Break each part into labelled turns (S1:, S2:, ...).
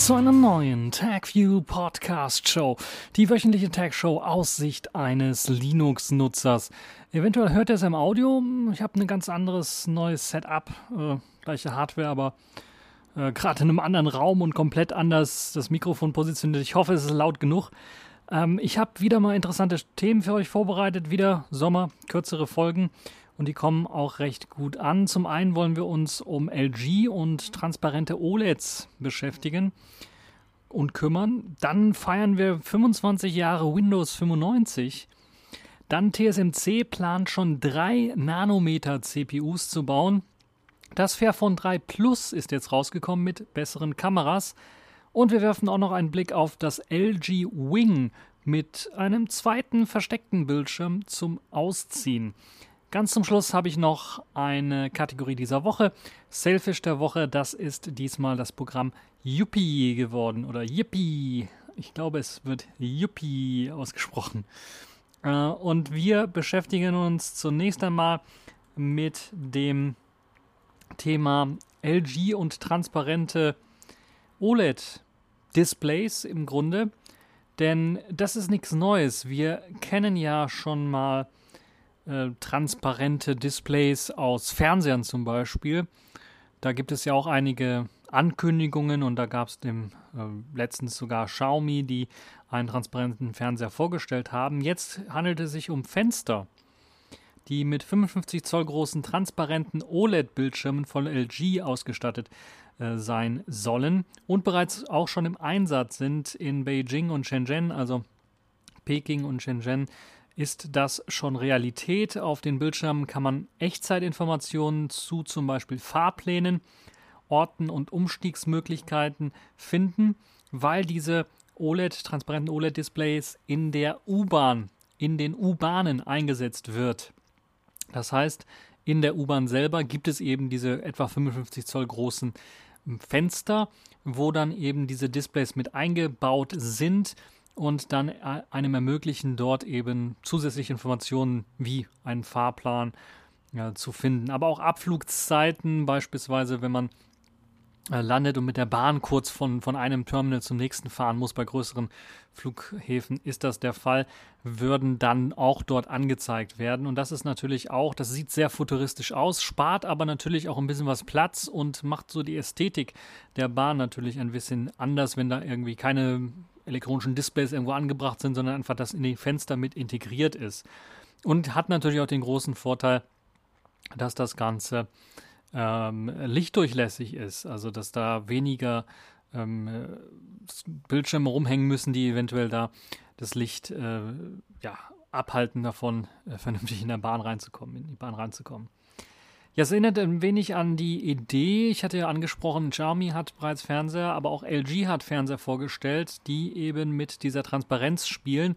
S1: zu einer neuen TagView Podcast Show. Die wöchentliche Tag Show aus Sicht eines Linux-Nutzers. Eventuell hört ihr es im Audio. Ich habe ein ganz anderes neues Setup. Äh, gleiche Hardware, aber äh, gerade in einem anderen Raum und komplett anders das Mikrofon positioniert. Ich hoffe, es ist laut genug. Ähm, ich habe wieder mal interessante Themen für euch vorbereitet. Wieder Sommer, kürzere Folgen und die kommen auch recht gut an. Zum einen wollen wir uns um LG und transparente OLEDs beschäftigen und kümmern. Dann feiern wir 25 Jahre Windows 95. Dann TSMC plant schon 3 Nanometer CPUs zu bauen. Das Fairphone 3 Plus ist jetzt rausgekommen mit besseren Kameras. Und wir werfen auch noch einen Blick auf das LG Wing mit einem zweiten versteckten Bildschirm zum Ausziehen. Ganz zum Schluss habe ich noch eine Kategorie dieser Woche. Selfish der Woche, das ist diesmal das Programm Yuppie geworden oder Yippie. Ich glaube, es wird Yuppie ausgesprochen. Äh, und wir beschäftigen uns zunächst einmal mit dem Thema LG und transparente OLED-Displays im Grunde. Denn das ist nichts Neues. Wir kennen ja schon mal äh, transparente Displays aus Fernsehern zum Beispiel. Da gibt es ja auch einige Ankündigungen und da gab es äh, letztens sogar Xiaomi, die einen transparenten Fernseher vorgestellt haben. Jetzt handelt es sich um Fenster, die mit 55 Zoll großen transparenten OLED-Bildschirmen von LG ausgestattet äh, sein sollen und bereits auch schon im Einsatz sind in Beijing und Shenzhen, also Peking und Shenzhen ist das schon Realität. Auf den Bildschirmen kann man Echtzeitinformationen zu zum Beispiel Fahrplänen, Orten und Umstiegsmöglichkeiten finden, weil diese OLED, transparenten OLED-Displays in der U-Bahn, in den U-Bahnen eingesetzt wird. Das heißt, in der U-Bahn selber gibt es eben diese etwa 55 Zoll großen Fenster, wo dann eben diese Displays mit eingebaut sind und dann äh, einem ermöglichen, dort eben zusätzliche Informationen wie einen Fahrplan ja, zu finden. Aber auch Abflugzeiten, beispielsweise, wenn man äh, landet und mit der Bahn kurz von, von einem Terminal zum nächsten fahren muss. Bei größeren Flughäfen ist das der Fall, würden dann auch dort angezeigt werden. Und das ist natürlich auch, das sieht sehr futuristisch aus, spart aber natürlich auch ein bisschen was Platz und macht so die Ästhetik der Bahn natürlich ein bisschen anders, wenn da irgendwie keine elektronischen Displays irgendwo angebracht sind, sondern einfach das in die Fenster mit integriert ist. Und hat natürlich auch den großen Vorteil, dass das Ganze ähm, lichtdurchlässig ist, also dass da weniger ähm, Bildschirme rumhängen müssen, die eventuell da das Licht äh, ja, abhalten davon, äh, vernünftig in der Bahn reinzukommen, in die Bahn reinzukommen. Ja, es erinnert ein wenig an die Idee. Ich hatte ja angesprochen, Xiaomi hat bereits Fernseher, aber auch LG hat Fernseher vorgestellt, die eben mit dieser Transparenz spielen.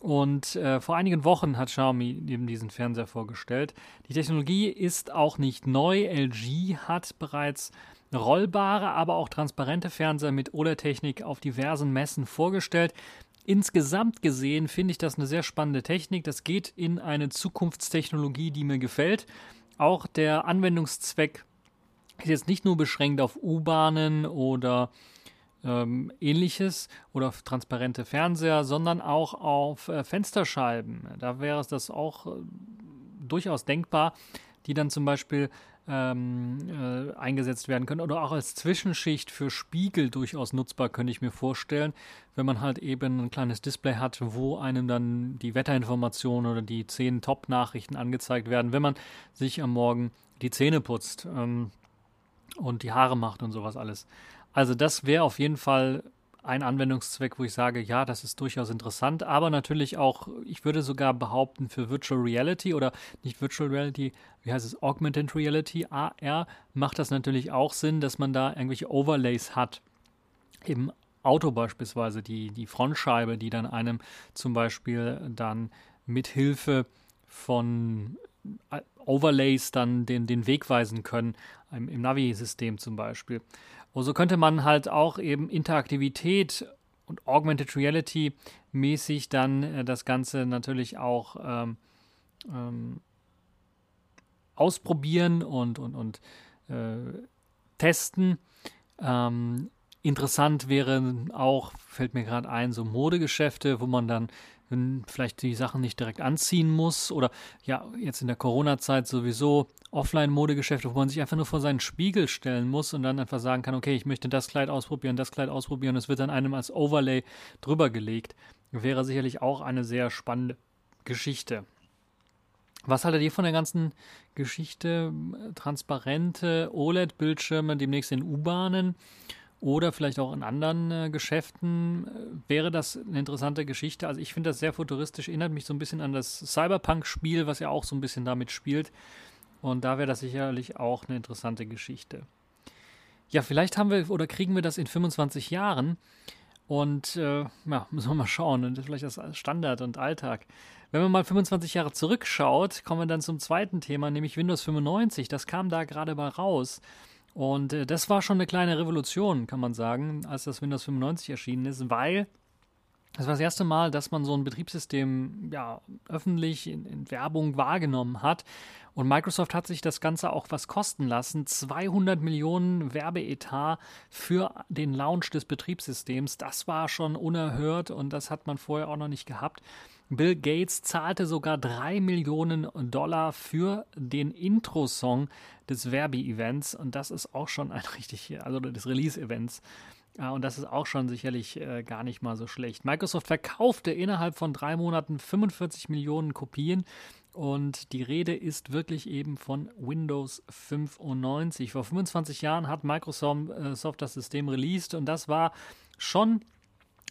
S1: Und äh, vor einigen Wochen hat Xiaomi eben diesen Fernseher vorgestellt. Die Technologie ist auch nicht neu. LG hat bereits rollbare, aber auch transparente Fernseher mit OLED-Technik auf diversen Messen vorgestellt. Insgesamt gesehen finde ich das eine sehr spannende Technik. Das geht in eine Zukunftstechnologie, die mir gefällt. Auch der Anwendungszweck ist jetzt nicht nur beschränkt auf U-Bahnen oder ähm, ähnliches oder auf transparente Fernseher, sondern auch auf äh, Fensterscheiben. Da wäre es das auch äh, durchaus denkbar, die dann zum Beispiel ähm, äh, eingesetzt werden können oder auch als Zwischenschicht für Spiegel durchaus nutzbar, könnte ich mir vorstellen, wenn man halt eben ein kleines Display hat, wo einem dann die Wetterinformationen oder die zehn Top-Nachrichten angezeigt werden, wenn man sich am Morgen die Zähne putzt ähm, und die Haare macht und sowas alles. Also das wäre auf jeden Fall ein Anwendungszweck, wo ich sage, ja, das ist durchaus interessant, aber natürlich auch, ich würde sogar behaupten, für Virtual Reality oder nicht Virtual Reality, wie heißt es, Augmented Reality, AR, macht das natürlich auch Sinn, dass man da irgendwelche Overlays hat. Im Auto beispielsweise, die, die Frontscheibe, die dann einem zum Beispiel dann mit Hilfe von äh, Overlays dann den, den Weg weisen können, im, im Navi-System zum Beispiel. Und so könnte man halt auch eben Interaktivität und Augmented Reality mäßig dann äh, das Ganze natürlich auch ähm, ähm, ausprobieren und, und, und äh, testen. Ähm, Interessant wäre auch, fällt mir gerade ein, so Modegeschäfte, wo man dann vielleicht die Sachen nicht direkt anziehen muss oder ja, jetzt in der Corona-Zeit sowieso Offline-Modegeschäfte, wo man sich einfach nur vor seinen Spiegel stellen muss und dann einfach sagen kann, okay, ich möchte das Kleid ausprobieren, das Kleid ausprobieren, es wird dann einem als Overlay drüber gelegt. Wäre sicherlich auch eine sehr spannende Geschichte. Was haltet ihr von der ganzen Geschichte? Transparente OLED-Bildschirme demnächst in U-Bahnen oder vielleicht auch in anderen äh, Geschäften. Äh, wäre das eine interessante Geschichte? Also ich finde das sehr futuristisch, erinnert mich so ein bisschen an das Cyberpunk-Spiel, was ja auch so ein bisschen damit spielt. Und da wäre das sicherlich auch eine interessante Geschichte. Ja, vielleicht haben wir oder kriegen wir das in 25 Jahren. Und äh, ja, müssen wir mal schauen. Und vielleicht das Standard und Alltag. Wenn man mal 25 Jahre zurückschaut, kommen wir dann zum zweiten Thema, nämlich Windows 95. Das kam da gerade mal raus. Und äh, das war schon eine kleine Revolution, kann man sagen, als das Windows 95 erschienen ist, weil das war das erste Mal, dass man so ein Betriebssystem ja, öffentlich in, in, Werbung wahrgenommen hat. Und Microsoft hat sich das Ganze auch was kosten lassen. 200 Millionen Werbeetat für den Launch des Betriebssystems. Das war schon unerhört und das hat man vorher auch noch nicht gehabt. Bill Gates zahlte sogar 3 Millionen Dollar für den Intro-Song des Verbi-Events und das ist auch schon ein richtig, also des Release-Events. Ja, und das ist auch schon sicherlich äh, gar nicht mal so schlecht. Microsoft verkaufte innerhalb von drei Monaten 45 Millionen Kopien und die Rede ist wirklich eben von Windows 95. Vor 25 Jahren hat Microsoft äh, das System released und das war schon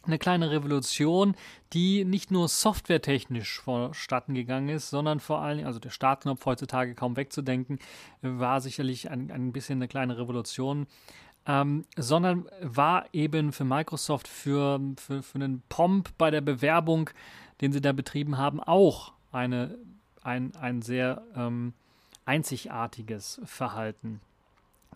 S1: eine kleine Revolution, die nicht nur softwaretechnisch vonstatten gegangen ist, sondern vor allem, also der Startknopf heutzutage kaum wegzudenken, war sicherlich ein, ein bisschen eine kleine Revolution, ähm, sondern war eben für Microsoft, für, für, für einen Pomp bei der Bewerbung, den sie da betrieben haben, auch eine, ein, ein sehr ähm, einzigartiges Verhalten.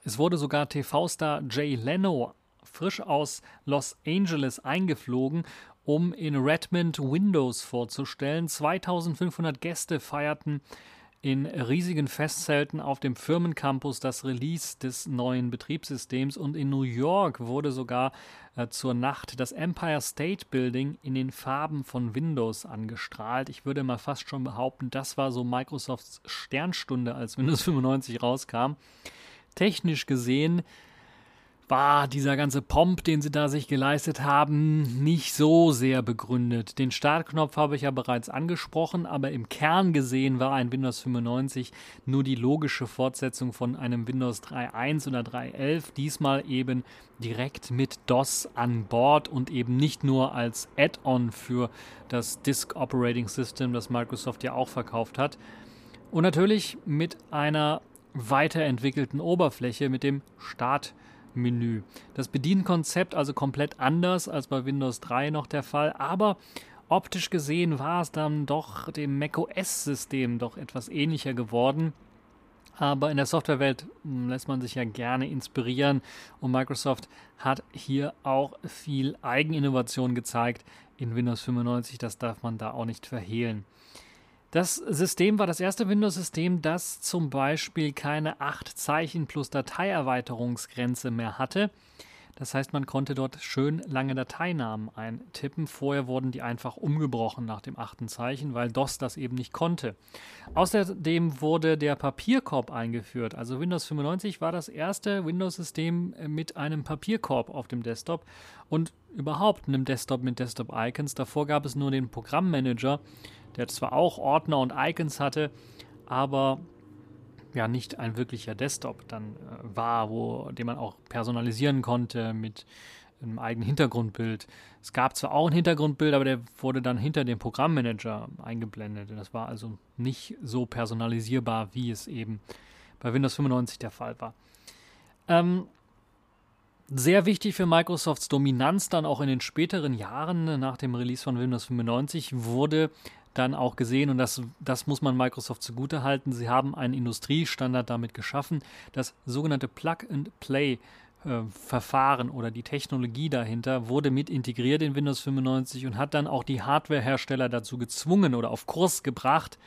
S1: Es wurde sogar TV-Star Jay Leno frisch aus Los Angeles eingeflogen, um in Redmond Windows vorzustellen. 2500 Gäste feierten in riesigen Festzelten auf dem Firmencampus das Release des neuen Betriebssystems und in New York wurde sogar äh, zur Nacht das Empire State Building in den Farben von Windows angestrahlt. Ich würde mal fast schon behaupten, das war so Microsofts Sternstunde, als Windows 95 rauskam. Technisch gesehen war dieser ganze Pomp, den sie da sich geleistet haben, nicht so sehr begründet. Den Startknopf habe ich ja bereits angesprochen, aber im Kern gesehen war ein Windows 95 nur die logische Fortsetzung von einem Windows 3.1 oder 3.11, diesmal eben direkt mit DOS an Bord und eben nicht nur als Add-on für das Disk Operating System, das Microsoft ja auch verkauft hat. Und natürlich mit einer weiterentwickelten Oberfläche mit dem Start Menü. Das Bedienkonzept also komplett anders als bei Windows 3 noch der Fall, aber optisch gesehen war es dann doch dem macOS-System doch etwas ähnlicher geworden. Aber in der Softwarewelt hm, lässt man sich ja gerne inspirieren und Microsoft hat hier auch viel Eigeninnovation gezeigt in Windows 95. Das darf man da auch nicht verhehlen. Das System war das erste Windows-System, das zum Beispiel keine 8 Zeichen plus Dateierweiterungsgrenze mehr hatte. Das heißt, man konnte dort schön lange Dateinamen eintippen. Vorher wurden die einfach umgebrochen nach dem achten Zeichen, weil DOS das eben nicht konnte. Außerdem wurde der Papierkorb eingeführt. Also Windows 95 war das erste Windows-System mit einem Papierkorb auf dem Desktop und überhaupt einem Desktop mit Desktop-Icons. Davor gab es nur den Programmmanager der zwar auch Ordner und Icons hatte, aber ja nicht ein wirklicher Desktop dann äh, war, wo, den man auch personalisieren konnte mit einem eigenen Hintergrundbild. Es gab zwar auch ein Hintergrundbild, aber der wurde dann hinter dem Programmmanager eingeblendet. Das war also nicht so personalisierbar, wie es eben bei Windows 95 der Fall war. Ähm, sehr wichtig für Microsofts Dominanz dann auch in den späteren Jahren nach dem Release von Windows 95 wurde dann auch gesehen, und das, das muss man Microsoft zugute halten, sie haben einen Industriestandard damit geschaffen, das sogenannte Plug-and-Play äh, Verfahren oder die Technologie dahinter wurde mit integriert in Windows 95 und hat dann auch die Hardwarehersteller dazu gezwungen oder auf Kurs gebracht,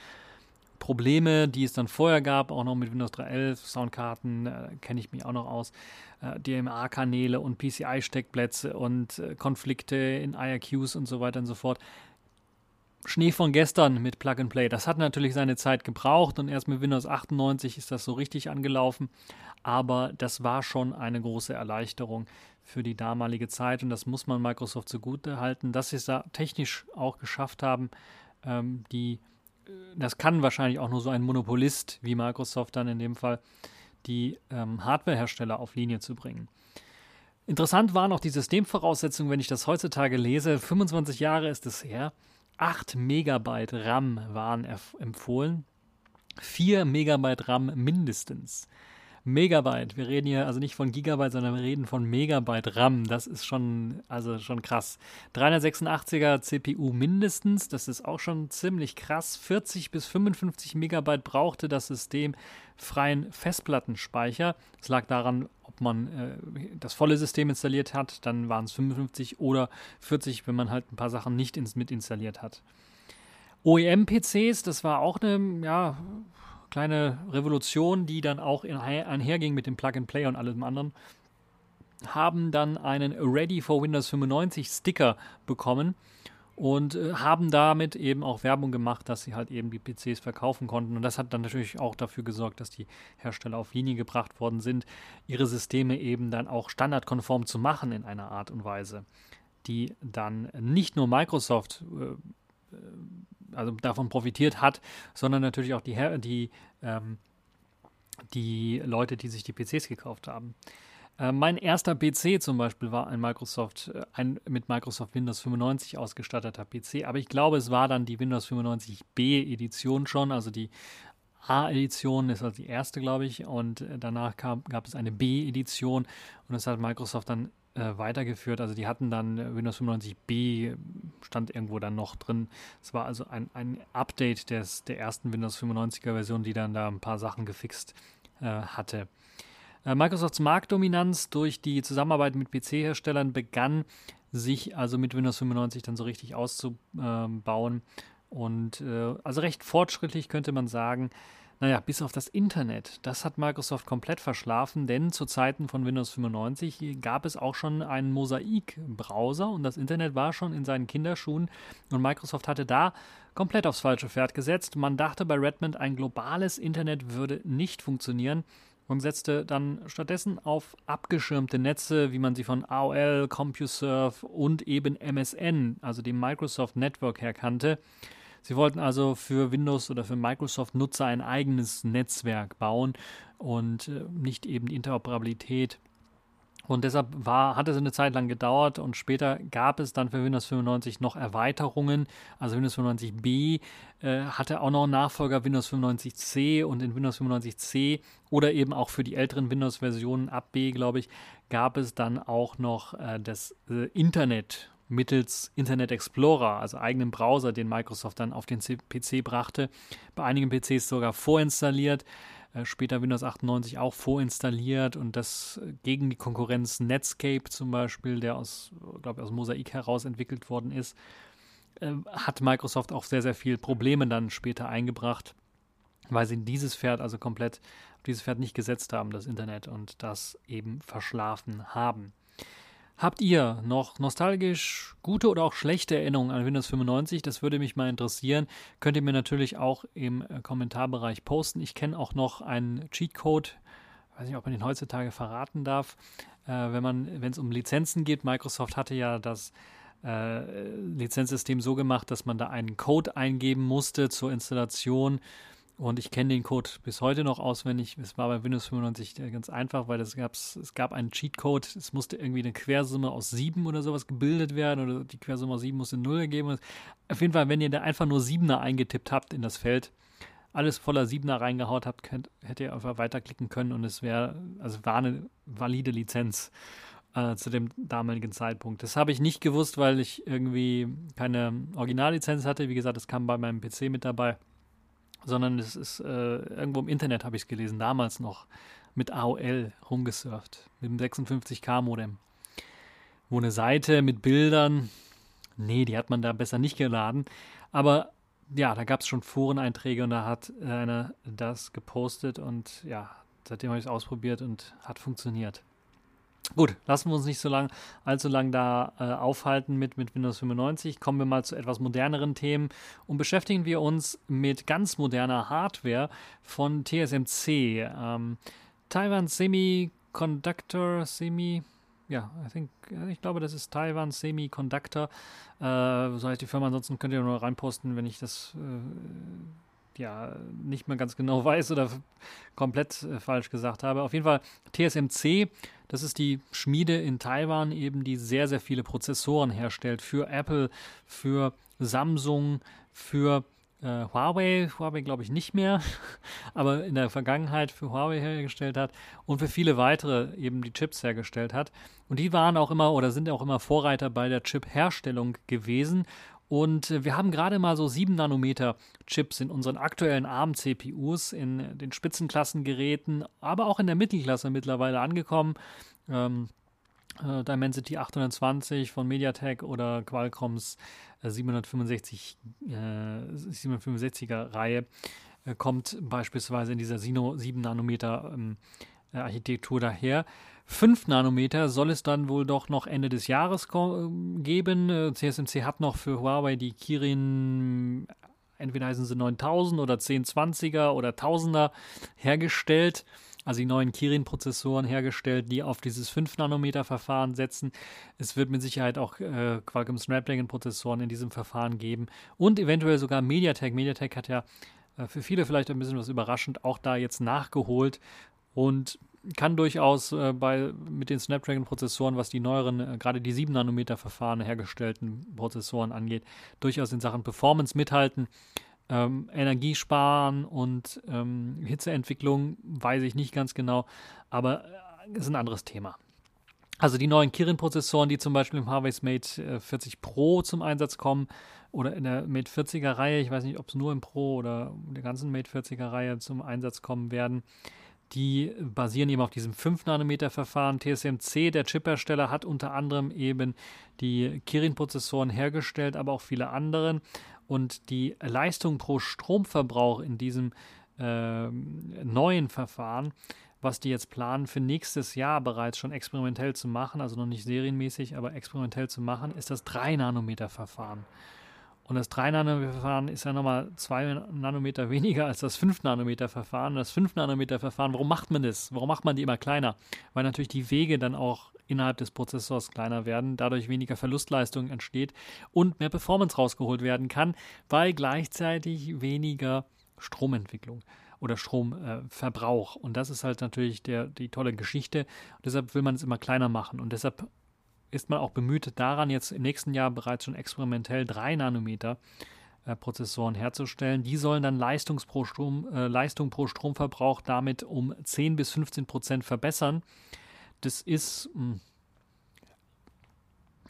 S1: Probleme, die es dann vorher gab, auch noch mit Windows 3.11, Soundkarten, äh, kenne ich mich auch noch aus, äh, DMA-Kanäle und PCI-Steckplätze und äh, Konflikte in IRQs und so weiter und so fort. Schnee von gestern mit Plug and Play. Das hat natürlich seine Zeit gebraucht und erst mit Windows 98 ist das so richtig angelaufen. Aber das war schon eine große Erleichterung für die damalige Zeit und das muss man Microsoft zugute halten, dass sie es da technisch auch geschafft haben, ähm, die das kann wahrscheinlich auch nur so ein Monopolist wie Microsoft dann in dem Fall, die ähm, Hardwarehersteller auf Linie zu bringen. Interessant waren auch die Systemvoraussetzungen, wenn ich das heutzutage lese. 25 Jahre ist es her. 8 Megabyte RAM waren empfohlen. 4 Megabyte RAM mindestens. Megabyte. Wir reden hier also nicht von Gigabyte, sondern wir reden von Megabyte RAM. Das ist schon, also schon krass. 386er CPU mindestens, das ist auch schon ziemlich krass. 40 bis 55 Megabyte brauchte das System freien Festplattenspeicher. Das lag daran, ob man äh, das volle System installiert hat, dann waren es 55 oder 40, wenn man halt ein paar Sachen nicht ins, mit installiert hat. OEM-PCs, das war auch eine, ja, kleine Revolution, die dann auch einherging mit dem Plug-and-Play und allem anderen, haben dann einen Ready for Windows 95 Sticker bekommen und äh, haben damit eben auch Werbung gemacht, dass sie halt eben die PCs verkaufen konnten. Und das hat dann natürlich auch dafür gesorgt, dass die Hersteller auf Linie gebracht worden sind, ihre Systeme eben dann auch standardkonform zu machen in einer Art und Weise, die dann nicht nur Microsoft äh, äh also davon profitiert hat, sondern natürlich auch die, die, ähm, die Leute, die sich die PCs gekauft haben. Äh, mein erster PC zum Beispiel war ein Microsoft, äh, ein mit Microsoft Windows 95 ausgestatteter PC, aber ich glaube, es war dann die Windows 95B Edition schon, also die A-Edition ist also die erste, glaube ich, und äh, danach kam, gab es eine B-Edition und das hat Microsoft dann äh, weitergeführt. Also die hatten dann Windows 95b stand irgendwo dann noch drin. Es war also ein, ein Update des, der ersten Windows 95er Version, die dann da ein paar Sachen gefixt äh, hatte. Äh, Microsofts Marktdominanz durch die Zusammenarbeit mit PC-Herstellern begann sich also mit Windows 95 dann so richtig auszubauen. Und äh, also recht fortschrittlich könnte man sagen. Naja, bis auf das Internet. Das hat Microsoft komplett verschlafen, denn zu Zeiten von Windows 95 gab es auch schon einen Mosaik-Browser und das Internet war schon in seinen Kinderschuhen und Microsoft hatte da komplett aufs falsche Pferd gesetzt. Man dachte bei Redmond, ein globales Internet würde nicht funktionieren und setzte dann stattdessen auf abgeschirmte Netze, wie man sie von AOL, CompuServe und eben MSN, also dem Microsoft Network her kannte. Sie wollten also für Windows oder für Microsoft-Nutzer ein eigenes Netzwerk bauen und äh, nicht eben die Interoperabilität. Und deshalb war, hat es eine Zeit lang gedauert und später gab es dann für Windows 95 noch Erweiterungen. Also Windows 95b äh, hatte auch noch einen Nachfolger Windows 95c und in Windows 95c oder eben auch für die älteren Windows-Versionen ab B, glaube ich, gab es dann auch noch äh, das äh, Internet mittels Internet Explorer, also eigenem Browser, den Microsoft dann auf den PC brachte. Bei einigen PCs sogar vorinstalliert, äh, später Windows 98 auch vorinstalliert und das gegen die Konkurrenz Netscape zum Beispiel, der aus, glaube ich, aus Mosaik heraus entwickelt worden ist, äh, hat Microsoft auch sehr, sehr viel Probleme dann später eingebracht, weil sie dieses Pferd also komplett dieses Pferd nicht gesetzt haben, das Internet, und das eben verschlafen haben. Habt ihr noch nostalgisch gute oder auch schlechte Erinnerungen an Windows 95? Das würde mich mal interessieren. Könnt ihr mir natürlich auch im äh, Kommentarbereich posten. Ich kenne auch noch einen Cheatcode, weiß nicht, ob man den heutzutage verraten darf, äh, wenn es um Lizenzen geht. Microsoft hatte ja das äh, Lizenzsystem so gemacht, dass man da einen Code eingeben musste zur Installation und ich kenne den Code bis heute noch auswendig. Es war bei Windows 95 ganz einfach, weil es, gab's, es gab einen Cheatcode. Es musste irgendwie eine Quersumme aus 7 oder sowas gebildet werden oder die Quersumme aus 7 musste 0 ergeben. Auf jeden Fall, wenn ihr da einfach nur 7er eingetippt habt in das Feld, alles voller 7er reingehaut habt, könnt, hättet ihr einfach weiterklicken können und es wäre, also war eine valide Lizenz äh, zu dem damaligen Zeitpunkt. Das habe ich nicht gewusst, weil ich irgendwie keine Originallizenz hatte. Wie gesagt, das kam bei meinem PC mit dabei sondern es ist äh, irgendwo im Internet habe ich es gelesen, damals noch mit AOL rumgesurft, mit dem 56K Modem. Wo eine Seite mit Bildern, nee, die hat man da besser nicht geladen, aber ja, da gab es schon Foreneinträge und da hat einer das gepostet und ja, seitdem habe ich es ausprobiert und hat funktioniert. Gut, lassen wir uns nicht so lang, allzu lang da äh, aufhalten mit, mit Windows 95. Kommen wir mal zu etwas moderneren Themen und beschäftigen wir uns mit ganz moderner Hardware von TSMC. Ähm, Taiwan Semiconductor, Semi, ja, I think, ich glaube, das ist Taiwan Semiconductor. Äh, so heißt die Firma, ansonsten könnt ihr nur reinposten, wenn ich das äh, ja nicht mehr ganz genau weiß oder komplett äh, falsch gesagt habe. Auf jeden Fall TSMC, das ist die Schmiede in Taiwan, eben die sehr, sehr viele Prozessoren herstellt für Apple, für Samsung, für äh, Huawei, Huawei glaube ich nicht mehr, aber in der Vergangenheit für Huawei hergestellt hat und für viele weitere eben die Chips hergestellt hat. Und die waren auch immer oder sind auch immer Vorreiter bei der Chip-Herstellung gewesen. Und äh, wir haben gerade mal so 7 Nanometer Chips in unseren aktuellen ARM-CPUs, in den Spitzenklassengeräten, aber auch in der Mittelklasse mittlerweile angekommen. Ähm, äh, Dimensity 820 von MediaTek oder Qualcomms 765, äh, 765er Reihe äh, kommt beispielsweise in dieser Sino 7 Nanometer ähm, äh, Architektur daher. 5 Nanometer soll es dann wohl doch noch Ende des Jahres geben. CSMC hat noch für Huawei die Kirin, entweder heißen sie 9000 oder 1020er oder 1000er hergestellt also die neuen Kirin-Prozessoren hergestellt, die auf dieses 5-Nanometer-Verfahren setzen. Es wird mit Sicherheit auch äh, Qualcomm Snapdragon-Prozessoren in diesem Verfahren geben und eventuell sogar MediaTek. MediaTek hat ja äh, für viele vielleicht ein bisschen was überraschend auch da jetzt nachgeholt und kann durchaus äh, bei, mit den Snapdragon-Prozessoren, was die neueren, äh, gerade die 7-Nanometer-Verfahren hergestellten Prozessoren angeht, durchaus in Sachen Performance mithalten. Ähm, Energiesparen und ähm, Hitzeentwicklung weiß ich nicht ganz genau, aber äh, ist ein anderes Thema. Also die neuen Kirin-Prozessoren, die zum Beispiel im Harvey's Mate äh, 40 Pro zum Einsatz kommen oder in der Mate 40er Reihe, ich weiß nicht, ob es nur im Pro oder in der ganzen Mate 40er Reihe zum Einsatz kommen werden, die basieren eben auf diesem 5-Nanometer-Verfahren. TSMC, der Chiphersteller, hat unter anderem eben die Kirin-Prozessoren hergestellt, aber auch viele andere und die Leistung pro Stromverbrauch in diesem äh, neuen Verfahren, was die jetzt planen, für nächstes Jahr bereits schon experimentell zu machen, also noch nicht serienmäßig, aber experimentell zu machen, ist das 3-Nanometer-Verfahren. Und das 3-Nanometer-Verfahren ist ja nochmal 2 Nanometer weniger als das 5-Nanometer-Verfahren. Das 5-Nanometer-Verfahren, warum macht man das? Warum macht man die immer kleiner? Weil natürlich die Wege dann auch innerhalb des Prozessors kleiner werden, dadurch weniger Verlustleistung entsteht und mehr Performance rausgeholt werden kann, weil gleichzeitig weniger Stromentwicklung oder Stromverbrauch. Äh, und das ist halt natürlich der, die tolle Geschichte. Und deshalb will man es immer kleiner machen. Und deshalb ist man auch bemüht daran, jetzt im nächsten Jahr bereits schon experimentell 3 Nanometer äh, Prozessoren herzustellen. Die sollen dann Leistung pro, Strom, äh, Leistung pro Stromverbrauch damit um 10 bis 15 Prozent verbessern das ist, hm,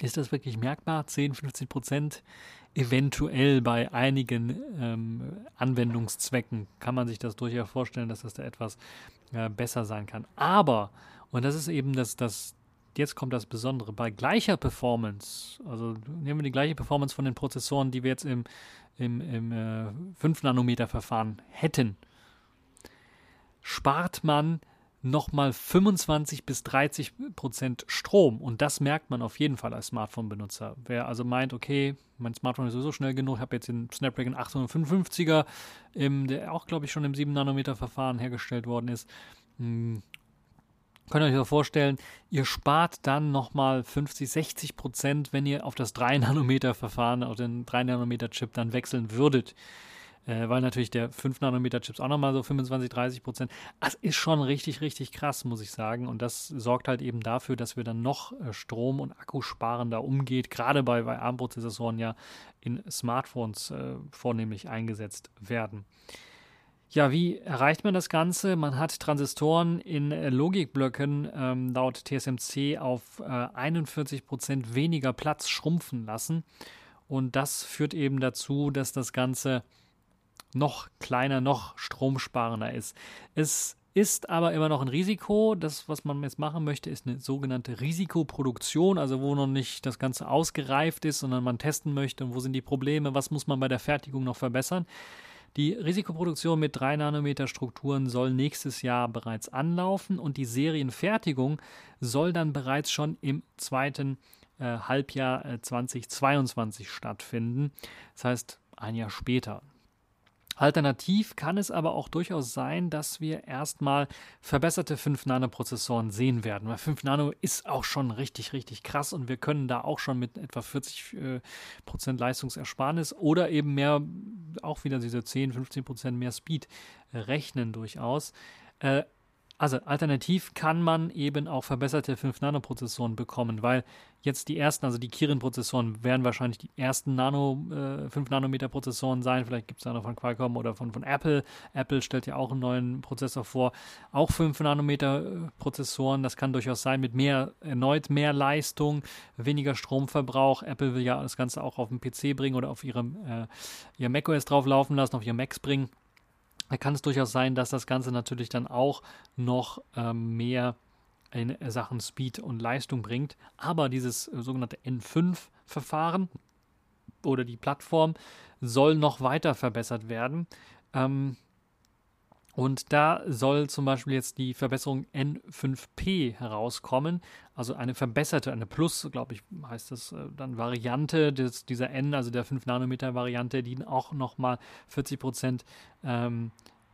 S1: ist das wirklich merkbar? 10, 15 Prozent? Eventuell bei einigen ähm, Anwendungszwecken kann man sich das durchaus vorstellen, dass das da etwas äh, besser sein kann. Aber, und das ist eben das, das, jetzt kommt das Besondere, bei gleicher Performance, also nehmen wir die gleiche Performance von den Prozessoren, die wir jetzt im, im, im äh, 5-Nanometer-Verfahren hätten, spart man nochmal 25 bis 30 Prozent Strom. Und das merkt man auf jeden Fall als Smartphone-Benutzer. Wer also meint, okay, mein Smartphone ist sowieso schnell genug, ich habe jetzt den Snapdragon 855er, im, der auch, glaube ich, schon im 7-Nanometer-Verfahren hergestellt worden ist. Hm, könnt ihr euch vorstellen, ihr spart dann nochmal 50, 60 Prozent, wenn ihr auf das 3-Nanometer-Verfahren, auf den 3-Nanometer-Chip dann wechseln würdet äh, weil natürlich der 5-Nanometer-Chips auch nochmal so 25, 30 Prozent. Das ist schon richtig, richtig krass, muss ich sagen. Und das sorgt halt eben dafür, dass wir dann noch äh, Strom- und Akkusparender umgeht, gerade bei, bei ARM-Prozessoren ja in Smartphones äh, vornehmlich eingesetzt werden. Ja, wie erreicht man das Ganze? Man hat Transistoren in äh, Logikblöcken ähm, laut TSMC auf äh, 41% weniger Platz schrumpfen lassen. Und das führt eben dazu, dass das Ganze noch kleiner, noch stromsparender ist. Es ist aber immer noch ein Risiko. Das, was man jetzt machen möchte, ist eine sogenannte Risikoproduktion, also wo noch nicht das Ganze ausgereift ist, sondern man testen möchte und wo sind die Probleme, was muss man bei der Fertigung noch verbessern. Die Risikoproduktion mit 3 Nanometer Strukturen soll nächstes Jahr bereits anlaufen und die Serienfertigung soll dann bereits schon im zweiten äh, Halbjahr äh, 2022 stattfinden. Das heißt ein Jahr später. Alternativ kann es aber auch durchaus sein, dass wir erstmal verbesserte 5-Nano-Prozessoren sehen werden, weil 5 Nano ist auch schon richtig, richtig krass und wir können da auch schon mit etwa 40 äh, Prozent Leistungsersparnis oder eben mehr, auch wieder diese 10, 15 Prozent mehr Speed äh, rechnen durchaus. Äh, also alternativ kann man eben auch verbesserte 5-Nano-Prozessoren bekommen, weil jetzt die ersten, also die Kirin-Prozessoren werden wahrscheinlich die ersten Nano, äh, 5-Nanometer-Prozessoren sein. Vielleicht gibt es da noch von Qualcomm oder von, von Apple. Apple stellt ja auch einen neuen Prozessor vor. Auch 5-Nanometer-Prozessoren, das kann durchaus sein, mit mehr, erneut mehr Leistung, weniger Stromverbrauch. Apple will ja das Ganze auch auf den PC bringen oder auf ihrem äh, ihr macOS drauf laufen lassen, auf ihrem Macs bringen. Da kann es durchaus sein, dass das Ganze natürlich dann auch noch ähm, mehr in Sachen Speed und Leistung bringt. Aber dieses sogenannte N5-Verfahren oder die Plattform soll noch weiter verbessert werden. Ähm, und da soll zum Beispiel jetzt die Verbesserung N5P herauskommen, also eine verbesserte, eine Plus, glaube ich, heißt das äh, dann Variante des, dieser N, also der 5 Nanometer Variante, die auch nochmal 40 Prozent ähm,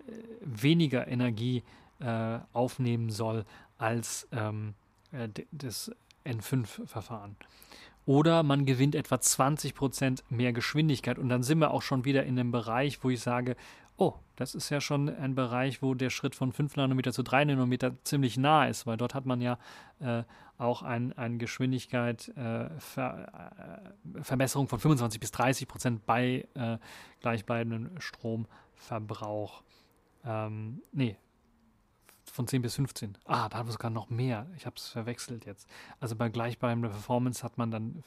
S1: äh, weniger Energie äh, aufnehmen soll als ähm, äh, das N5-Verfahren. Oder man gewinnt etwa 20 Prozent mehr Geschwindigkeit. Und dann sind wir auch schon wieder in einem Bereich, wo ich sage, oh, das ist ja schon ein Bereich, wo der Schritt von 5 Nanometer zu 3 Nanometer ziemlich nah ist, weil dort hat man ja äh, auch eine ein Geschwindigkeit äh, Ver, äh, Verbesserung von 25 bis 30 Prozent bei äh, gleichbleibendem Stromverbrauch. Ähm, nee, von 10 bis 15. Ah, da haben wir sogar noch mehr. Ich habe es verwechselt jetzt. Also bei gleichbleibender Performance hat man dann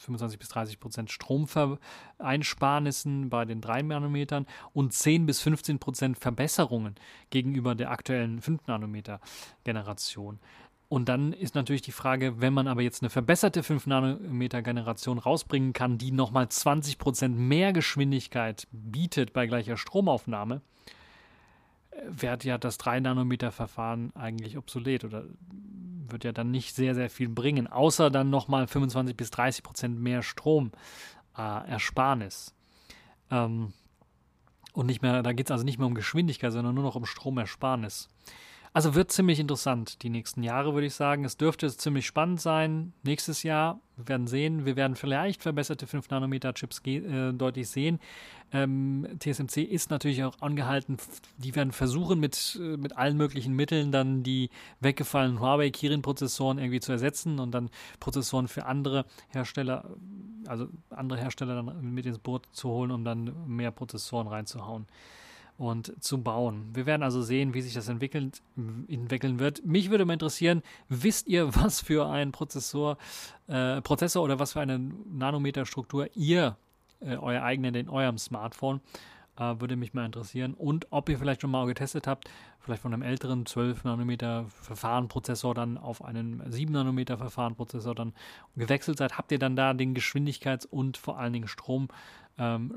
S1: 25 bis 30 Prozent Stromeinsparnissen bei den 3 Nanometern und 10 bis 15 Prozent Verbesserungen gegenüber der aktuellen 5 Nanometer Generation. Und dann ist natürlich die Frage, wenn man aber jetzt eine verbesserte 5 Nanometer Generation rausbringen kann, die nochmal 20 Prozent mehr Geschwindigkeit bietet bei gleicher Stromaufnahme, wird ja das 3-Nanometer-Verfahren eigentlich obsolet oder wird ja dann nicht sehr, sehr viel bringen, außer dann nochmal 25 bis 30 Prozent mehr Stromersparnis. Äh, ähm, und nicht mehr, da geht es also nicht mehr um Geschwindigkeit, sondern nur noch um Stromersparnis. Also wird ziemlich interessant die nächsten Jahre, würde ich sagen. Es dürfte ziemlich spannend sein. Nächstes Jahr, wir werden sehen, wir werden vielleicht verbesserte 5-Nanometer-Chips äh, deutlich sehen. Ähm, TSMC ist natürlich auch angehalten, die werden versuchen, mit, äh, mit allen möglichen Mitteln dann die weggefallenen Huawei Kirin-Prozessoren irgendwie zu ersetzen und dann Prozessoren für andere Hersteller, also andere Hersteller dann mit ins Boot zu holen, um dann mehr Prozessoren reinzuhauen und zu bauen. Wir werden also sehen, wie sich das entwickeln, entwickeln wird. Mich würde mal interessieren, wisst ihr, was für ein Prozessor, äh, Prozessor oder was für eine Nanometerstruktur ihr, äh, euer eigenen in eurem Smartphone, äh, würde mich mal interessieren. Und ob ihr vielleicht schon mal getestet habt, vielleicht von einem älteren 12 Nanometer Verfahrenprozessor dann auf einen 7 Nanometer Verfahrenprozessor dann gewechselt seid, habt ihr dann da den Geschwindigkeits- und vor allen Dingen Stromspar- ähm,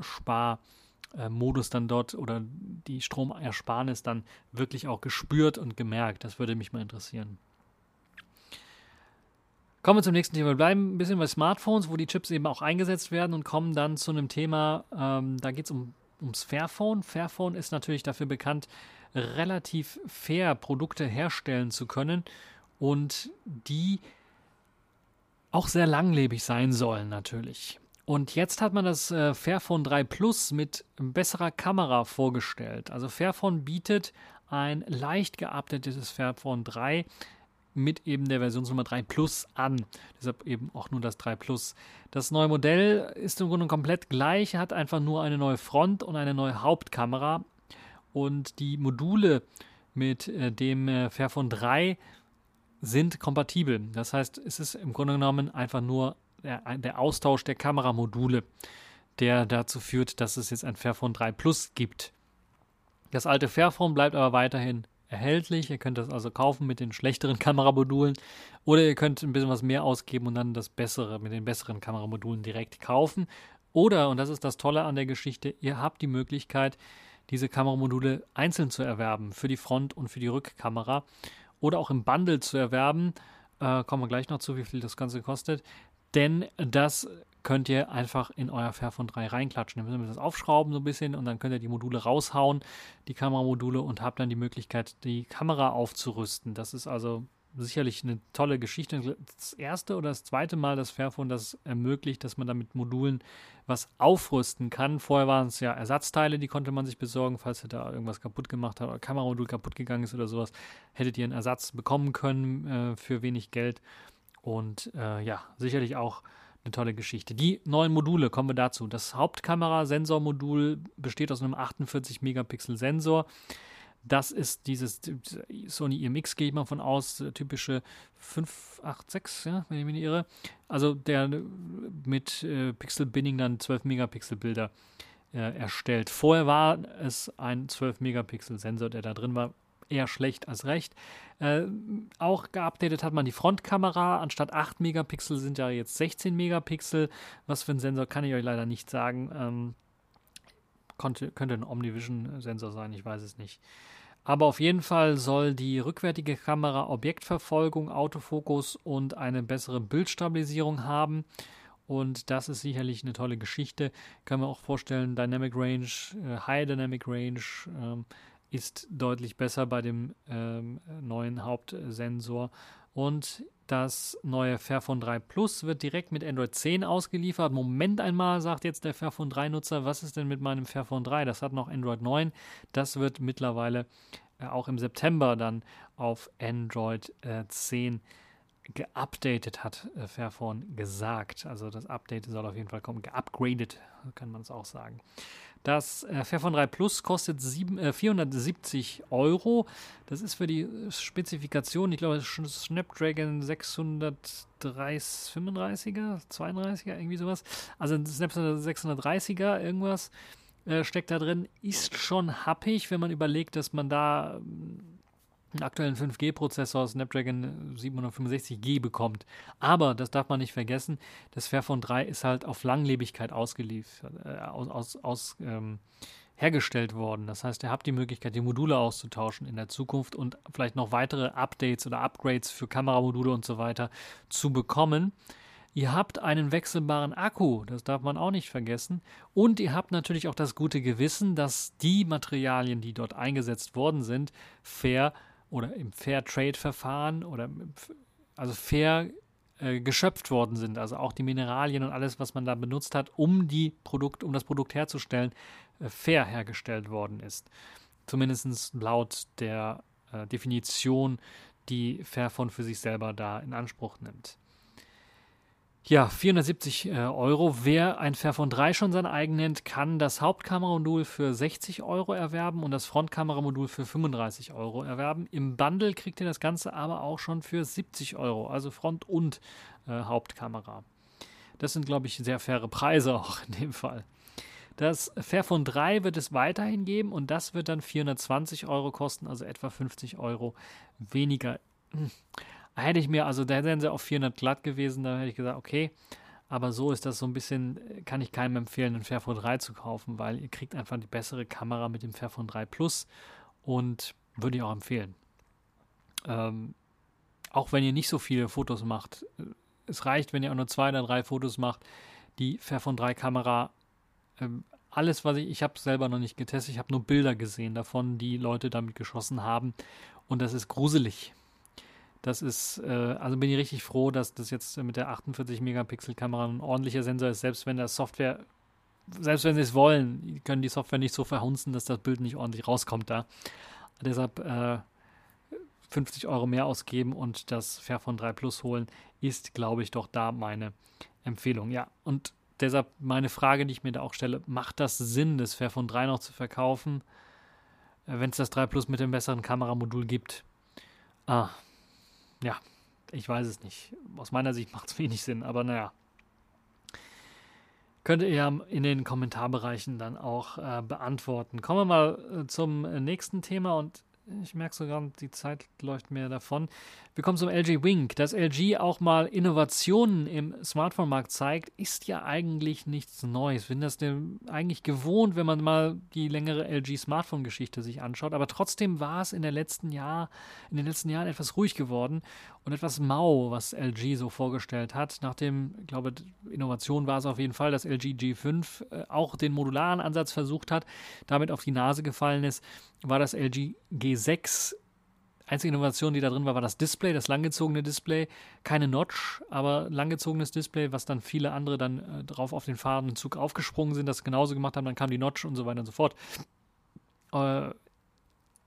S1: äh, Modus dann dort oder die Stromersparnis dann wirklich auch gespürt und gemerkt. Das würde mich mal interessieren. Kommen wir zum nächsten Thema. Wir bleiben ein bisschen bei Smartphones, wo die Chips eben auch eingesetzt werden und kommen dann zu einem Thema, ähm, da geht es um, ums Fairphone. Fairphone ist natürlich dafür bekannt, relativ fair Produkte herstellen zu können und die auch sehr langlebig sein sollen natürlich. Und jetzt hat man das äh, Fairphone 3 Plus mit besserer Kamera vorgestellt. Also Fairphone bietet ein leicht geupdatetes Fairphone 3 mit eben der Versionsnummer 3 Plus an. Deshalb eben auch nur das 3 Plus. Das neue Modell ist im Grunde komplett gleich, hat einfach nur eine neue Front und eine neue Hauptkamera. Und die Module mit äh, dem äh, Fairphone 3 sind kompatibel. Das heißt, es ist im Grunde genommen einfach nur der, der Austausch der Kameramodule, der dazu führt, dass es jetzt ein Fairphone 3 Plus gibt. Das alte Fairphone bleibt aber weiterhin erhältlich. Ihr könnt das also kaufen mit den schlechteren Kameramodulen oder ihr könnt ein bisschen was mehr ausgeben und dann das bessere mit den besseren Kameramodulen direkt kaufen. Oder, und das ist das Tolle an der Geschichte, ihr habt die Möglichkeit, diese Kameramodule einzeln zu erwerben für die Front- und für die Rückkamera oder auch im Bundle zu erwerben. Äh, kommen wir gleich noch zu, wie viel das Ganze kostet. Denn das könnt ihr einfach in euer Fairphone 3 reinklatschen. Dann müssen wir das aufschrauben so ein bisschen und dann könnt ihr die Module raushauen, die Kameramodule, und habt dann die Möglichkeit, die Kamera aufzurüsten. Das ist also sicherlich eine tolle Geschichte. Das erste oder das zweite Mal, dass Fairphone das ermöglicht, dass man da mit Modulen was aufrüsten kann. Vorher waren es ja Ersatzteile, die konnte man sich besorgen, falls ihr da irgendwas kaputt gemacht habt oder Kameramodul kaputt gegangen ist oder sowas, hättet ihr einen Ersatz bekommen können äh, für wenig Geld. Und äh, ja, sicherlich auch eine tolle Geschichte. Die neuen Module, kommen wir dazu. Das Hauptkamera-Sensormodul besteht aus einem 48 Megapixel Sensor. Das ist dieses Sony IMX, gehe ich mal von aus, typische 586, ja, wenn ich mich nicht irre. Also der mit äh, Pixel Binning dann 12 Megapixel Bilder äh, erstellt. Vorher war es ein 12 Megapixel Sensor, der da drin war. Eher schlecht als recht. Äh, auch geupdatet hat man die Frontkamera. Anstatt 8 Megapixel sind ja jetzt 16 Megapixel. Was für ein Sensor kann ich euch leider nicht sagen. Ähm, konnte, könnte ein Omnivision-Sensor sein, ich weiß es nicht. Aber auf jeden Fall soll die rückwärtige Kamera Objektverfolgung, Autofokus und eine bessere Bildstabilisierung haben. Und das ist sicherlich eine tolle Geschichte. Kann man auch vorstellen, Dynamic Range, äh, High Dynamic Range ähm, ist deutlich besser bei dem ähm, neuen Hauptsensor. Und das neue Fairphone 3 Plus wird direkt mit Android 10 ausgeliefert. Moment einmal, sagt jetzt der Fairphone 3 Nutzer, was ist denn mit meinem Fairphone 3? Das hat noch Android 9. Das wird mittlerweile äh, auch im September dann auf Android äh, 10 geupdatet, hat äh, Fairphone gesagt. Also das Update soll auf jeden Fall kommen. Geupgradet, kann man es auch sagen. Das äh, Fairphone 3 Plus kostet sieben, äh, 470 Euro. Das ist für die Spezifikation, ich glaube, Snapdragon 635er, 32er, irgendwie sowas. Also ein Snapdragon 630er, irgendwas äh, steckt da drin. Ist schon happig, wenn man überlegt, dass man da einen aktuellen 5G-Prozessor Snapdragon 765G bekommt. Aber, das darf man nicht vergessen, das Fairphone 3 ist halt auf Langlebigkeit ausgeliefert, äh, aus, aus, aus ähm, hergestellt worden. Das heißt, ihr habt die Möglichkeit, die Module auszutauschen in der Zukunft und vielleicht noch weitere Updates oder Upgrades für Kameramodule und so weiter zu bekommen. Ihr habt einen wechselbaren Akku, das darf man auch nicht vergessen. Und ihr habt natürlich auch das gute Gewissen, dass die Materialien, die dort eingesetzt worden sind, fair oder im Fair Trade Verfahren oder also fair äh, geschöpft worden sind. Also auch die Mineralien und alles, was man da benutzt hat, um die Produkt, um das Produkt herzustellen, äh, fair hergestellt worden ist. Zumindest laut der äh, Definition, die Fairphone für sich selber da in Anspruch nimmt. Ja, 470 äh, Euro. Wer ein Fairphone 3 schon sein eigen nennt, kann das Hauptkameramodul für 60 Euro erwerben und das Frontkameramodul für 35 Euro erwerben. Im Bundle kriegt ihr das Ganze aber auch schon für 70 Euro, also Front- und äh, Hauptkamera. Das sind, glaube ich, sehr faire Preise auch in dem Fall. Das Fairphone 3 wird es weiterhin geben und das wird dann 420 Euro kosten, also etwa 50 Euro weniger. Hätte ich mir, also da wären sie auf 400 glatt gewesen, da hätte ich gesagt, okay. Aber so ist das so ein bisschen, kann ich keinem empfehlen, einen Fairphone 3 zu kaufen, weil ihr kriegt einfach die bessere Kamera mit dem Fairphone 3 Plus und würde ich auch empfehlen. Ähm, auch wenn ihr nicht so viele Fotos macht. Es reicht, wenn ihr auch nur zwei oder drei Fotos macht. Die Fairphone 3 Kamera, ähm, alles, was ich, ich habe selber noch nicht getestet, ich habe nur Bilder gesehen davon, die Leute damit geschossen haben. Und das ist gruselig. Das ist, äh, also bin ich richtig froh, dass das jetzt mit der 48 Megapixel Kamera ein ordentlicher Sensor ist, selbst wenn der Software, selbst wenn sie es wollen, können die Software nicht so verhunzen, dass das Bild nicht ordentlich rauskommt da. Deshalb äh, 50 Euro mehr ausgeben und das Fairphone 3 Plus holen, ist, glaube ich, doch da meine Empfehlung. Ja, und deshalb meine Frage, die ich mir da auch stelle, macht das Sinn, das Fairphone 3 noch zu verkaufen, äh, wenn es das 3 Plus mit dem besseren Kameramodul gibt? Ah, ja, ich weiß es nicht. Aus meiner Sicht macht es wenig Sinn, aber naja. Könnt ihr ja in den Kommentarbereichen dann auch äh, beantworten. Kommen wir mal äh, zum nächsten Thema und ich merke sogar, die Zeit läuft mir davon. Wir kommen zum LG Wing. Dass LG auch mal Innovationen im Smartphone-Markt zeigt, ist ja eigentlich nichts Neues. Ich finde das eigentlich gewohnt, wenn man mal die längere LG-Smartphone-Geschichte sich anschaut. Aber trotzdem war es in, der letzten Jahr, in den letzten Jahren etwas ruhig geworden und etwas mau, was LG so vorgestellt hat. Nach dem, ich glaube, Innovation war es auf jeden Fall, dass LG G5 äh, auch den modularen Ansatz versucht hat, damit auf die Nase gefallen ist, war das LG G6 einzige Innovation, die da drin war, war das Display, das langgezogene Display. Keine Notch, aber langgezogenes Display, was dann viele andere dann äh, drauf auf den Fahrenzug aufgesprungen sind, das genauso gemacht haben, dann kam die Notch und so weiter und so fort. Äh,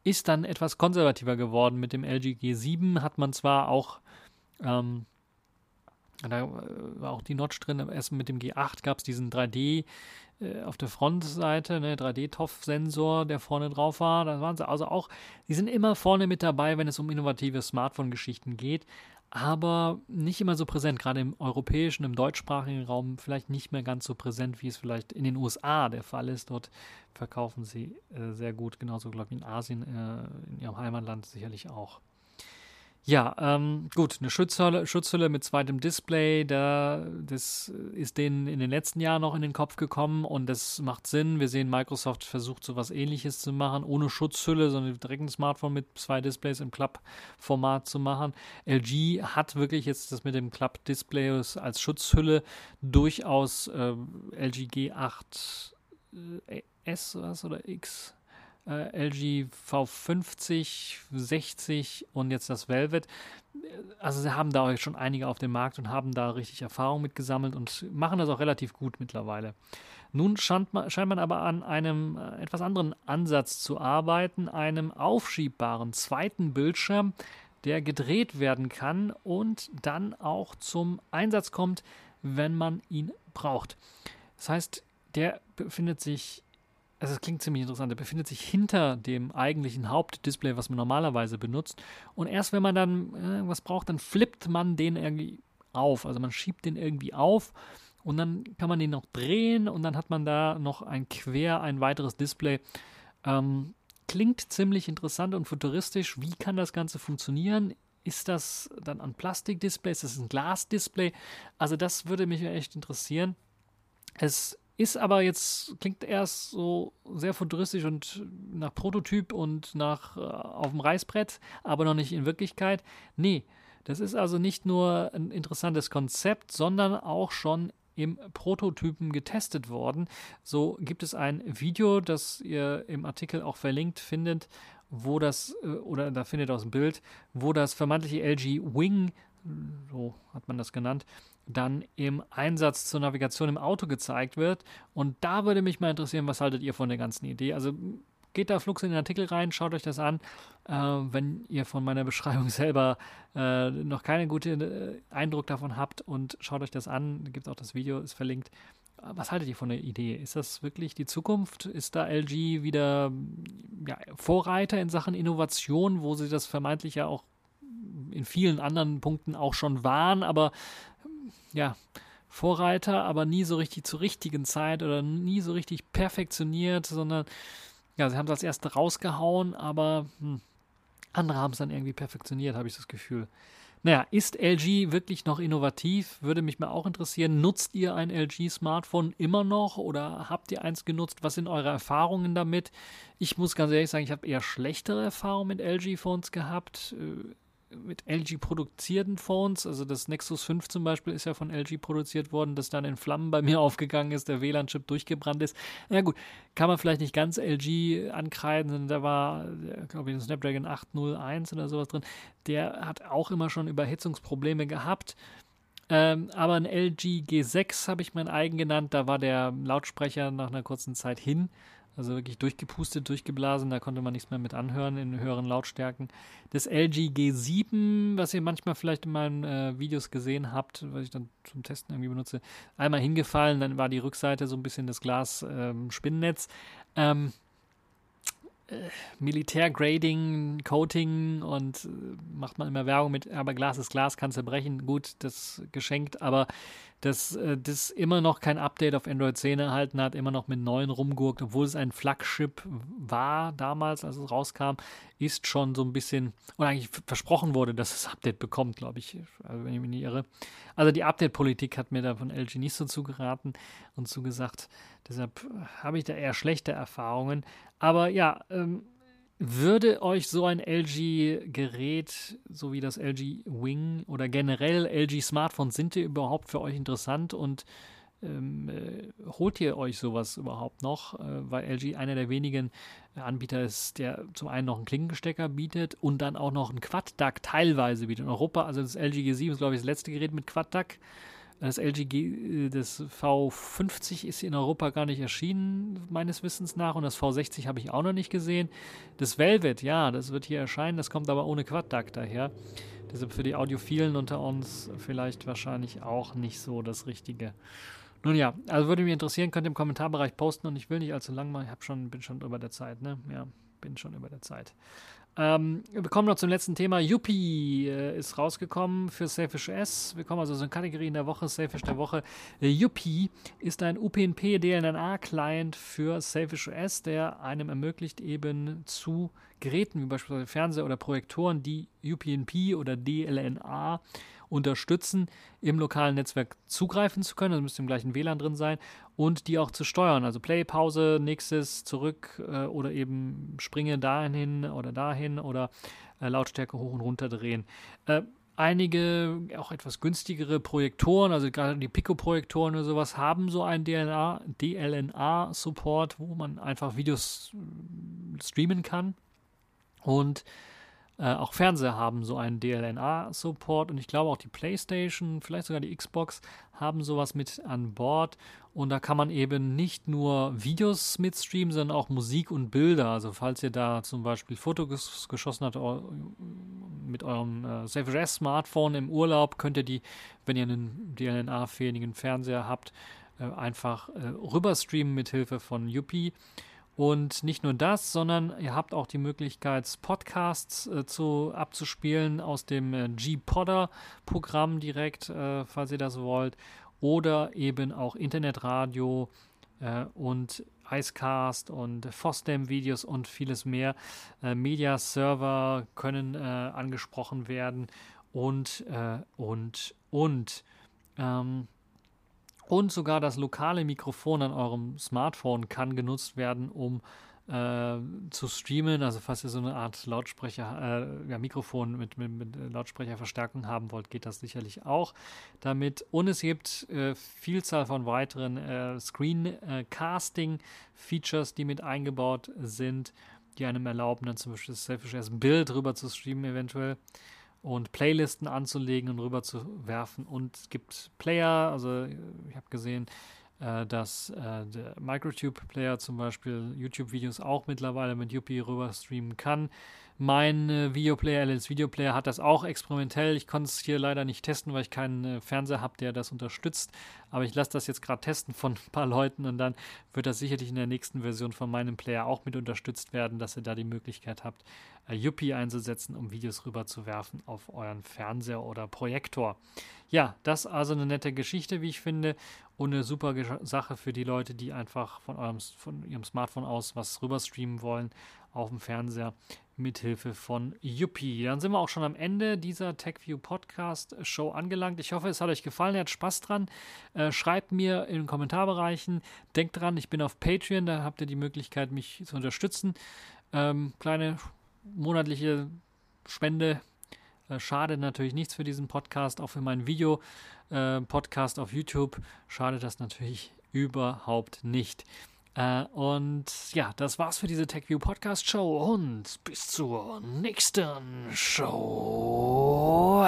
S1: ist dann etwas konservativer geworden. Mit dem LG G7 hat man zwar auch ähm, da war auch die Notch drin. Erst mit dem G8 gab es diesen 3D äh, auf der Frontseite, ne, 3D-TOF-Sensor, der vorne drauf war. Da waren sie also auch, die sind immer vorne mit dabei, wenn es um innovative Smartphone-Geschichten geht, aber nicht immer so präsent, gerade im europäischen, im deutschsprachigen Raum vielleicht nicht mehr ganz so präsent, wie es vielleicht in den USA der Fall ist. Dort verkaufen sie äh, sehr gut, genauso glaube ich in Asien, äh, in ihrem Heimatland sicherlich auch. Ja, ähm, gut, eine Schutzhülle, Schutzhülle mit zweitem Display, da, das ist denen in den letzten Jahren noch in den Kopf gekommen und das macht Sinn. Wir sehen, Microsoft versucht so was ähnliches zu machen, ohne Schutzhülle, sondern direkt ein Smartphone mit zwei Displays im Club-Format zu machen. LG hat wirklich jetzt das mit dem Club-Display als Schutzhülle durchaus äh, LG G8 äh, was, oder X äh, LG V50, 60 und jetzt das Velvet. Also sie haben da schon einige auf dem Markt und haben da richtig Erfahrung mitgesammelt und machen das auch relativ gut mittlerweile. Nun scheint man, scheint man aber an einem äh, etwas anderen Ansatz zu arbeiten, einem aufschiebbaren zweiten Bildschirm, der gedreht werden kann und dann auch zum Einsatz kommt, wenn man ihn braucht. Das heißt, der befindet sich also es klingt ziemlich interessant, der befindet sich hinter dem eigentlichen Hauptdisplay, was man normalerweise benutzt. Und erst wenn man dann irgendwas braucht, dann flippt man den irgendwie auf. Also man schiebt den irgendwie auf und dann kann man den noch drehen und dann hat man da noch ein quer, ein weiteres Display. Ähm, klingt ziemlich interessant und futuristisch. Wie kann das Ganze funktionieren? Ist das dann ein Plastikdisplay? Ist das ein Glasdisplay? Also das würde mich echt interessieren. Es ist aber jetzt, klingt erst so sehr futuristisch und nach Prototyp und nach äh, auf dem Reißbrett, aber noch nicht in Wirklichkeit. Nee, das ist also nicht nur ein interessantes Konzept, sondern auch schon im Prototypen getestet worden. So gibt es ein Video, das ihr im Artikel auch verlinkt findet, wo das, äh, oder da findet ihr aus dem Bild, wo das vermeintliche LG Wing, so hat man das genannt, dann im Einsatz zur Navigation im Auto gezeigt wird. Und da würde mich mal interessieren, was haltet ihr von der ganzen Idee? Also geht da flugs in den Artikel rein, schaut euch das an. Äh, wenn ihr von meiner Beschreibung selber äh, noch keinen guten äh, Eindruck davon habt und schaut euch das an, gibt auch das Video, ist verlinkt. Was haltet ihr von der Idee? Ist das wirklich die Zukunft? Ist da LG wieder ja, Vorreiter in Sachen Innovation, wo sie das vermeintlich ja auch in vielen anderen Punkten auch schon waren, aber ja, Vorreiter, aber nie so richtig zur richtigen Zeit oder nie so richtig perfektioniert, sondern ja, sie haben es als erste rausgehauen, aber hm, andere haben es dann irgendwie perfektioniert, habe ich das Gefühl. Naja, ist LG wirklich noch innovativ? Würde mich mal auch interessieren. Nutzt ihr ein LG-Smartphone immer noch oder habt ihr eins genutzt? Was sind eure Erfahrungen damit? Ich muss ganz ehrlich sagen, ich habe eher schlechtere Erfahrungen mit LG-Phones gehabt. Äh, mit LG produzierten Phones, also das Nexus 5 zum Beispiel ist ja von LG produziert worden, das dann in Flammen bei mir aufgegangen ist, der WLAN-Chip durchgebrannt ist. Ja gut, kann man vielleicht nicht ganz LG ankreiden, da war, glaube ich, ein Snapdragon 801 oder sowas drin. Der hat auch immer schon Überhitzungsprobleme gehabt. Ähm, aber ein LG G6 habe ich mein eigen genannt, da war der Lautsprecher nach einer kurzen Zeit hin. Also wirklich durchgepustet, durchgeblasen, da konnte man nichts mehr mit anhören in höheren Lautstärken. Das LG G7, was ihr manchmal vielleicht in meinen äh, Videos gesehen habt, was ich dann zum Testen irgendwie benutze, einmal hingefallen, dann war die Rückseite so ein bisschen das Glas-Spinnennetz. Ähm, ähm, äh, Militärgrading, Coating und äh, macht man immer Werbung mit, aber Glas ist Glas, kann zerbrechen. Gut, das geschenkt, aber dass äh, das immer noch kein Update auf Android 10 erhalten hat, immer noch mit neuen rumgurkt, obwohl es ein Flagship war damals, als es rauskam, ist schon so ein bisschen, oder eigentlich versprochen wurde, dass es Update bekommt, glaube ich, also wenn ich mich nicht irre. Also die Update-Politik hat mir da von LG nicht so zugeraten und zugesagt. Deshalb habe ich da eher schlechte Erfahrungen. Aber ja, ähm, würde euch so ein LG-Gerät, so wie das LG Wing oder generell LG-Smartphones, sind die überhaupt für euch interessant und ähm, äh, holt ihr euch sowas überhaupt noch? Äh, weil LG einer der wenigen Anbieter ist, der zum einen noch einen Klinkenstecker bietet und dann auch noch einen Quad-DAC teilweise bietet. In Europa, also das LG G7 ist, glaube ich, das letzte Gerät mit Quad-DAC. Das LG, äh, das V50 ist in Europa gar nicht erschienen, meines Wissens nach. Und das V60 habe ich auch noch nicht gesehen. Das Velvet, ja, das wird hier erscheinen. Das kommt aber ohne Quad-DAC daher. Deshalb für die Audiophilen unter uns vielleicht wahrscheinlich auch nicht so das Richtige. Nun ja, also würde mich interessieren, könnt ihr im Kommentarbereich posten und ich will nicht allzu lang machen. Ich schon, bin schon über der Zeit, ne? Ja, bin schon über der Zeit. Ähm, wir kommen noch zum letzten Thema. Yuppie äh, ist rausgekommen für Selfish S. Wir kommen also zu den Kategorien der Woche, Selfish der Woche. Äh, Yuppie ist ein UPnP DLNA-Client für Selfish OS, der einem ermöglicht, eben zu Geräten wie beispielsweise Fernseher oder Projektoren, die UPnP oder DLNA unterstützen, im lokalen Netzwerk zugreifen zu können. Also müsste im gleichen WLAN drin sein und die auch zu steuern. Also Play, Pause, nächstes, zurück äh, oder eben springe dahin oder dahin oder äh, Lautstärke hoch und runter drehen. Äh, einige auch etwas günstigere Projektoren, also gerade die Pico-Projektoren oder sowas, haben so einen DLNA-Support, wo man einfach Videos äh, streamen kann. Und äh, auch Fernseher haben so einen DLNA-Support und ich glaube auch die PlayStation, vielleicht sogar die Xbox haben sowas mit an Bord. Und da kann man eben nicht nur Videos mitstreamen, sondern auch Musik und Bilder. Also falls ihr da zum Beispiel Fotos geschossen habt mit eurem äh, Safe Smartphone im Urlaub, könnt ihr die, wenn ihr einen DLNA-fähigen Fernseher habt, äh, einfach äh, rüberstreamen mit Hilfe von Yuppie. Und nicht nur das, sondern ihr habt auch die Möglichkeit, Podcasts äh, zu, abzuspielen aus dem äh, G-Podder-Programm direkt, äh, falls ihr das wollt. Oder eben auch Internetradio äh, und Icecast und FOSDEM-Videos und vieles mehr. Äh, Media-Server können äh, angesprochen werden und, und, und. Ähm, und sogar das lokale Mikrofon an eurem Smartphone kann genutzt werden, um äh, zu streamen. Also falls ihr so eine Art Lautsprecher, äh, ja, Mikrofon mit, mit, mit, Lautsprecherverstärkung haben wollt, geht das sicherlich auch damit. Und es gibt äh, Vielzahl von weiteren äh, Screencasting-Features, die mit eingebaut sind, die einem erlauben, dann zum Beispiel das Selfish as Bild rüber zu streamen eventuell und Playlisten anzulegen und rüber zu werfen. Und es gibt Player, also ich habe gesehen, äh, dass äh, der Microtube-Player zum Beispiel YouTube-Videos auch mittlerweile mit Yuppie rüber streamen kann. Mein äh, Videoplayer, LS Videoplayer, hat das auch experimentell. Ich konnte es hier leider nicht testen, weil ich keinen äh, Fernseher habe, der das unterstützt. Aber ich lasse das jetzt gerade testen von ein paar Leuten und dann wird das sicherlich in der nächsten Version von meinem Player auch mit unterstützt werden, dass ihr da die Möglichkeit habt, äh, Yuppie einzusetzen, um Videos rüber zu werfen auf euren Fernseher oder Projektor. Ja, das also eine nette Geschichte, wie ich finde, und eine super Sache für die Leute, die einfach von, eurem, von ihrem Smartphone aus was rüber streamen wollen auf dem Fernseher mithilfe von Yuppie. Dann sind wir auch schon am Ende dieser TechView Podcast Show angelangt. Ich hoffe, es hat euch gefallen, ihr habt Spaß dran. Äh, schreibt mir in den Kommentarbereichen. Denkt dran, ich bin auf Patreon, da habt ihr die Möglichkeit, mich zu unterstützen. Ähm, kleine monatliche Spende äh, schadet natürlich nichts für diesen Podcast, auch für meinen Video-Podcast äh, auf YouTube schadet das natürlich überhaupt nicht. Äh, und ja, das war's für diese TechView Podcast Show und bis zur nächsten Show.